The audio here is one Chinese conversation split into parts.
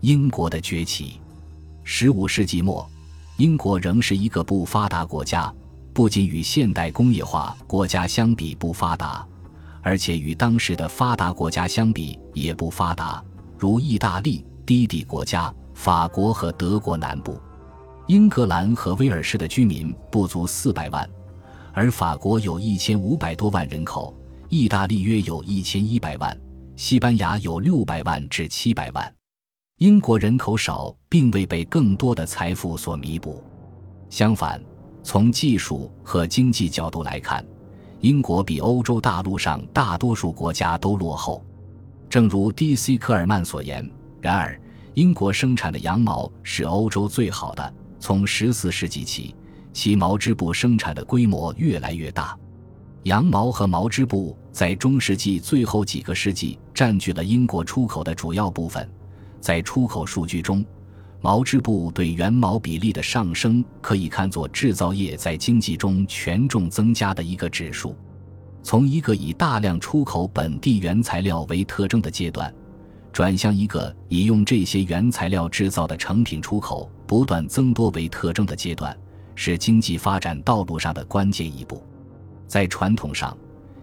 英国的崛起。十五世纪末，英国仍是一个不发达国家，不仅与现代工业化国家相比不发达，而且与当时的发达国家相比也不发达，如意大利、低地国家、法国和德国南部。英格兰和威尔士的居民不足四百万，而法国有一千五百多万人口，意大利约有一千一百万。西班牙有六百万至七百万，英国人口少，并未被更多的财富所弥补。相反，从技术和经济角度来看，英国比欧洲大陆上大多数国家都落后。正如 D.C. 科尔曼所言，然而英国生产的羊毛是欧洲最好的。从十四世纪起，其毛织布生产的规模越来越大。羊毛和毛织布在中世纪最后几个世纪占据了英国出口的主要部分。在出口数据中，毛织布对原毛比例的上升可以看作制造业在经济中权重增加的一个指数。从一个以大量出口本地原材料为特征的阶段，转向一个以用这些原材料制造的成品出口不断增多为特征的阶段，是经济发展道路上的关键一步。在传统上，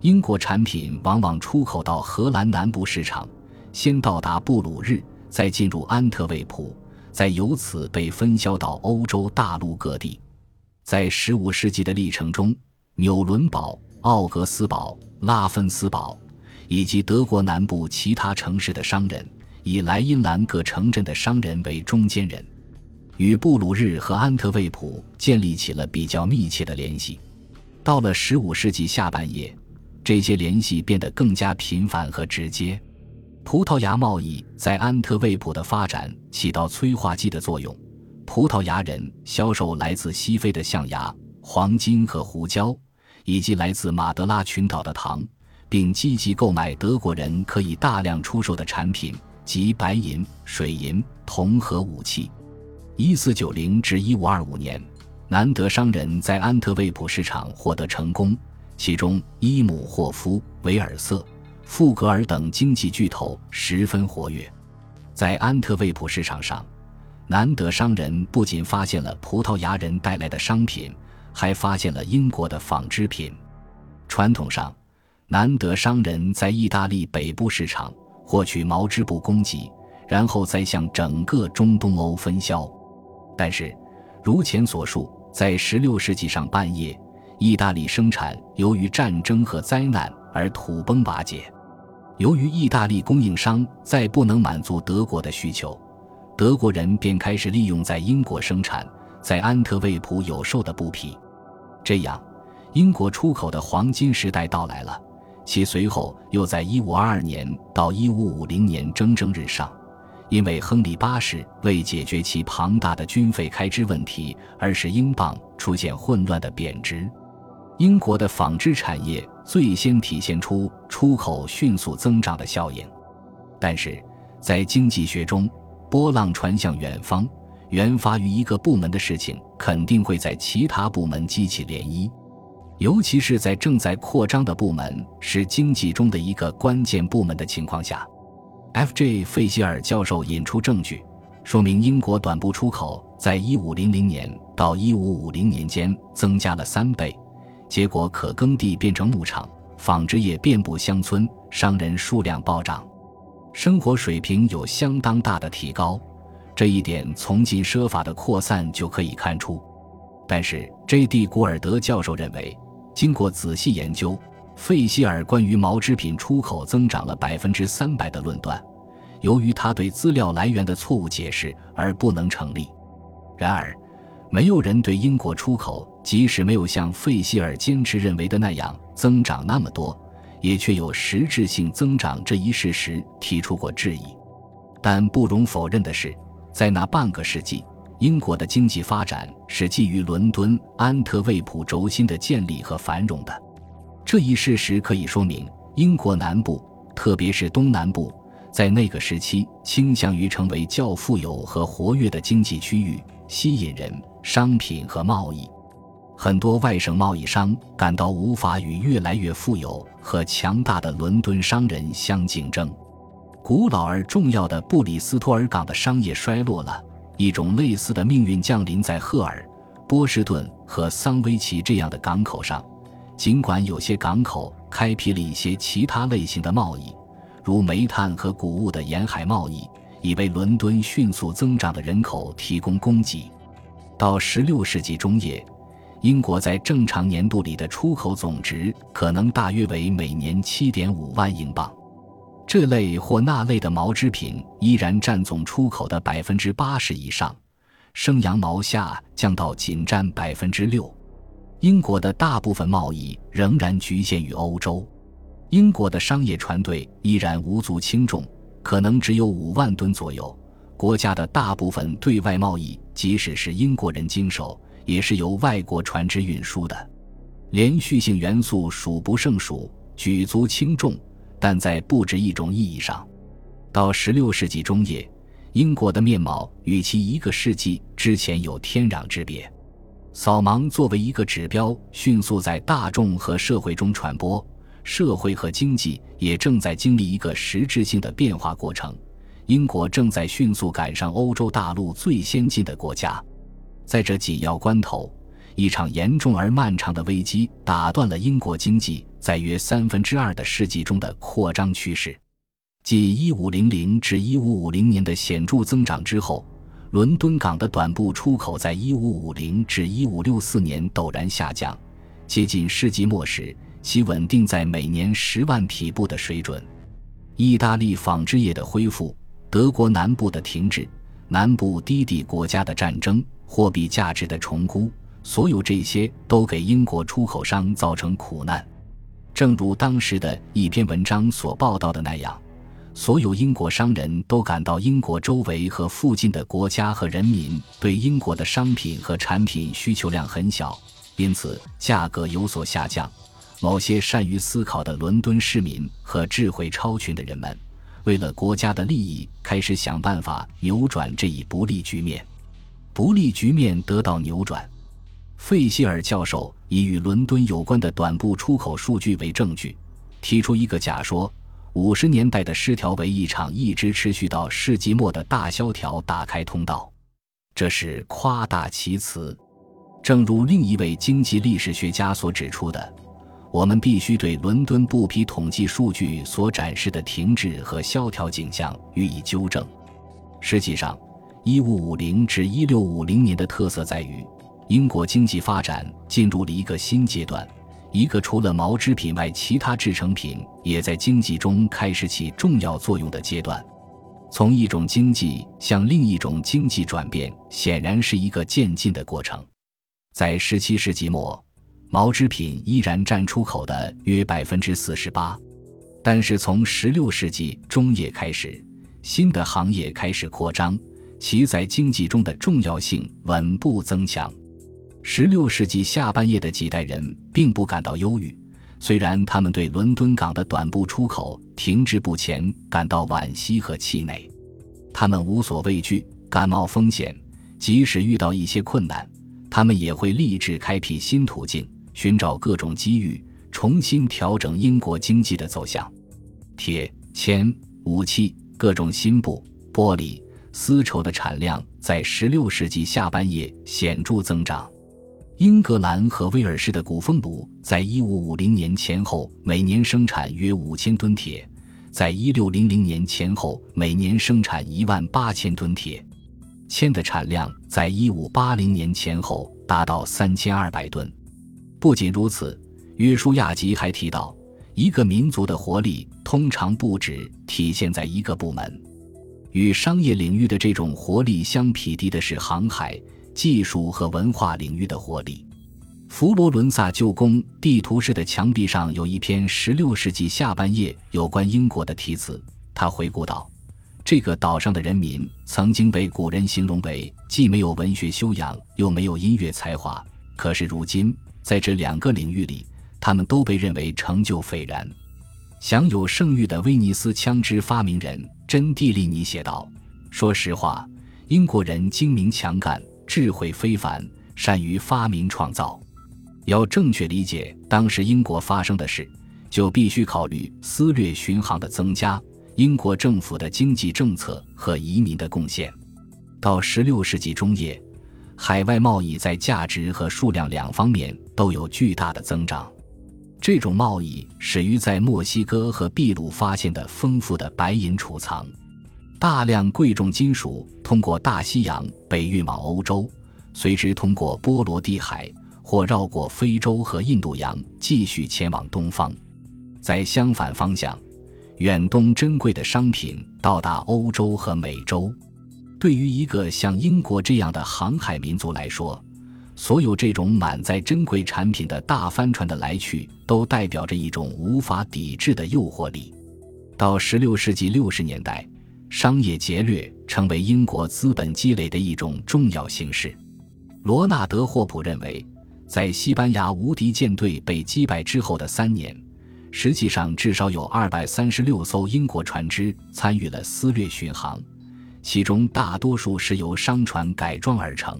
英国产品往往出口到荷兰南部市场，先到达布鲁日，再进入安特卫普，再由此被分销到欧洲大陆各地。在15世纪的历程中，纽伦堡、奥格斯堡、拉芬斯堡以及德国南部其他城市的商人，以莱茵兰各城镇的商人为中间人，与布鲁日和安特卫普建立起了比较密切的联系。到了十五世纪下半叶，这些联系变得更加频繁和直接。葡萄牙贸易在安特卫普的发展起到催化剂的作用。葡萄牙人销售来自西非的象牙、黄金和胡椒，以及来自马德拉群岛的糖，并积极购买德国人可以大量出售的产品，即白银、水银、铜和武器。一四九零至一五二五年。南德商人在安特卫普市场获得成功，其中伊姆霍夫、维尔瑟、富格尔等经济巨头十分活跃。在安特卫普市场上，南德商人不仅发现了葡萄牙人带来的商品，还发现了英国的纺织品。传统上，南德商人在意大利北部市场获取毛织布供给，然后再向整个中东欧分销。但是，如前所述。在16世纪上半叶，意大利生产由于战争和灾难而土崩瓦解。由于意大利供应商再不能满足德国的需求，德国人便开始利用在英国生产、在安特卫普有售的布匹。这样，英国出口的黄金时代到来了。其随后又在1522年到1550年蒸蒸日上。因为亨利八世为解决其庞大的军费开支问题，而使英镑出现混乱的贬值。英国的纺织产业最先体现出出口迅速增长的效应。但是，在经济学中，波浪传向远方，原发于一个部门的事情，肯定会在其他部门激起涟漪，尤其是在正在扩张的部门是经济中的一个关键部门的情况下。F.J. 费希尔教授引出证据，说明英国短布出口在1500年到1550年间增加了三倍，结果可耕地变成牧场，纺织业遍布乡村，商人数量暴涨，生活水平有相当大的提高。这一点从禁奢法的扩散就可以看出。但是 J.D. 古尔德教授认为，经过仔细研究。费希尔关于毛织品出口增长了百分之三百的论断，由于他对资料来源的错误解释而不能成立。然而，没有人对英国出口即使没有像费希尔坚持认为的那样增长那么多，也却有实质性增长这一事实提出过质疑。但不容否认的是，在那半个世纪，英国的经济发展是基于伦敦、安特卫普轴心的建立和繁荣的。这一事实可以说明，英国南部，特别是东南部，在那个时期倾向于成为较富有和活跃的经济区域，吸引人、商品和贸易。很多外省贸易商感到无法与越来越富有和强大的伦敦商人相竞争。古老而重要的布里斯托尔港的商业衰落了，一种类似的命运降临在赫尔、波士顿和桑威奇这样的港口上。尽管有些港口开辟了一些其他类型的贸易，如煤炭和谷物的沿海贸易，以为伦敦迅速增长的人口提供供给。到16世纪中叶，英国在正常年度里的出口总值可能大约为每年7.5万英镑。这类或那类的毛织品依然占总出口的百分之八十以上，生羊毛下降到仅占百分之六。英国的大部分贸易仍然局限于欧洲。英国的商业船队依然无足轻重，可能只有五万吨左右。国家的大部分对外贸易，即使是英国人经手，也是由外国船只运输的。连续性元素数不胜数，举足轻重，但在不止一种意义上，到16世纪中叶，英国的面貌与其一个世纪之前有天壤之别。扫盲作为一个指标，迅速在大众和社会中传播，社会和经济也正在经历一个实质性的变化过程。英国正在迅速赶上欧洲大陆最先进的国家，在这紧要关头，一场严重而漫长的危机打断了英国经济在约三分之二的世纪中的扩张趋势。继1500至1550年的显著增长之后，伦敦港的短布出口在1550至1564年陡然下降，接近世纪末时，其稳定在每年十万匹布的水准。意大利纺织业的恢复。德国南部的停滞，南部低地国家的战争，货币价值的重估，所有这些都给英国出口商造成苦难。正如当时的一篇文章所报道的那样，所有英国商人都感到英国周围和附近的国家和人民对英国的商品和产品需求量很小，因此价格有所下降。某些善于思考的伦敦市民和智慧超群的人们。为了国家的利益，开始想办法扭转这一不利局面。不利局面得到扭转。费希尔教授以与伦敦有关的短布出口数据为证据，提出一个假说：五十年代的失调为一场一直持续到世纪末的大萧条打开通道。这是夸大其词。正如另一位经济历史学家所指出的。我们必须对伦敦布匹统计数据所展示的停滞和萧条景象予以纠正。实际上，1550至1650年的特色在于，英国经济发展进入了一个新阶段，一个除了毛织品外，其他制成品也在经济中开始起重要作用的阶段。从一种经济向另一种经济转变，显然是一个渐进的过程。在17世纪末。毛织品依然占出口的约百分之四十八，但是从十六世纪中叶开始，新的行业开始扩张，其在经济中的重要性稳步增强。十六世纪下半叶的几代人并不感到忧郁，虽然他们对伦敦港的短布出口停滞不前感到惋惜和气馁，他们无所畏惧，敢冒风险，即使遇到一些困难，他们也会立志开辟新途径。寻找各种机遇，重新调整英国经济的走向。铁、铅、武器、各种新布、玻璃、丝绸的产量在16世纪下半叶显著增长。英格兰和威尔士的古风炉在1550年前后每年生产约5000吨铁，在1600年前后每年生产18000吨铁。铅的产量在1580年前后达到3200吨。不仅如此，约书亚吉还提到，一个民族的活力通常不止体现在一个部门。与商业领域的这种活力相匹敌的是航海、技术和文化领域的活力。佛罗伦萨旧宫地图式的墙壁上有一篇16世纪下半叶有关英国的题词。他回顾道：“这个岛上的人民曾经被古人形容为既没有文学修养又没有音乐才华，可是如今。”在这两个领域里，他们都被认为成就斐然。享有盛誉的威尼斯枪支发明人真蒂利尼写道：“说实话，英国人精明强干，智慧非凡，善于发明创造。要正确理解当时英国发生的事，就必须考虑私掠巡航的增加，英国政府的经济政策和移民的贡献。到16世纪中叶，海外贸易在价值和数量两方面都有巨大的增长。这种贸易始于在墨西哥和秘鲁发现的丰富的白银储藏，大量贵重金属通过大西洋被运往欧洲，随之通过波罗的海或绕过非洲和印度洋继续前往东方。在相反方向，远东珍贵的商品到达欧洲和美洲。对于一个像英国这样的航海民族来说，所有这种满载珍贵产品的大帆船的来去，都代表着一种无法抵制的诱惑力。到16世纪60年代，商业劫掠成为英国资本积累的一种重要形式。罗纳德·霍普认为，在西班牙无敌舰队被击败之后的三年，实际上至少有236艘英国船只参与了私掠巡航，其中大多数是由商船改装而成。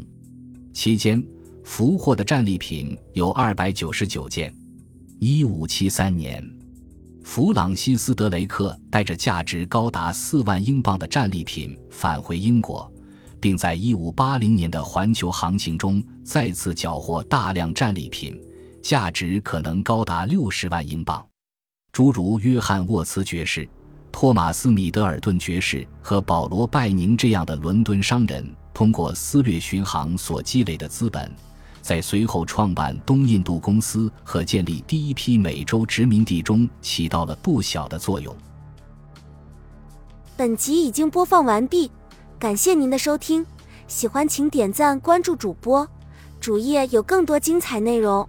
期间，俘获的战利品有二百九十九件。一五七三年，弗朗西斯·德雷克带着价值高达四万英镑的战利品返回英国，并在一五八零年的环球航行中再次缴获大量战利品，价值可能高达六十万英镑。诸如约翰·沃茨爵士、托马斯·米德尔顿爵士和保罗·拜宁这样的伦敦商人，通过私掠巡航所积累的资本。在随后创办东印度公司和建立第一批美洲殖民地中起到了不小的作用。本集已经播放完毕，感谢您的收听，喜欢请点赞关注主播，主页有更多精彩内容。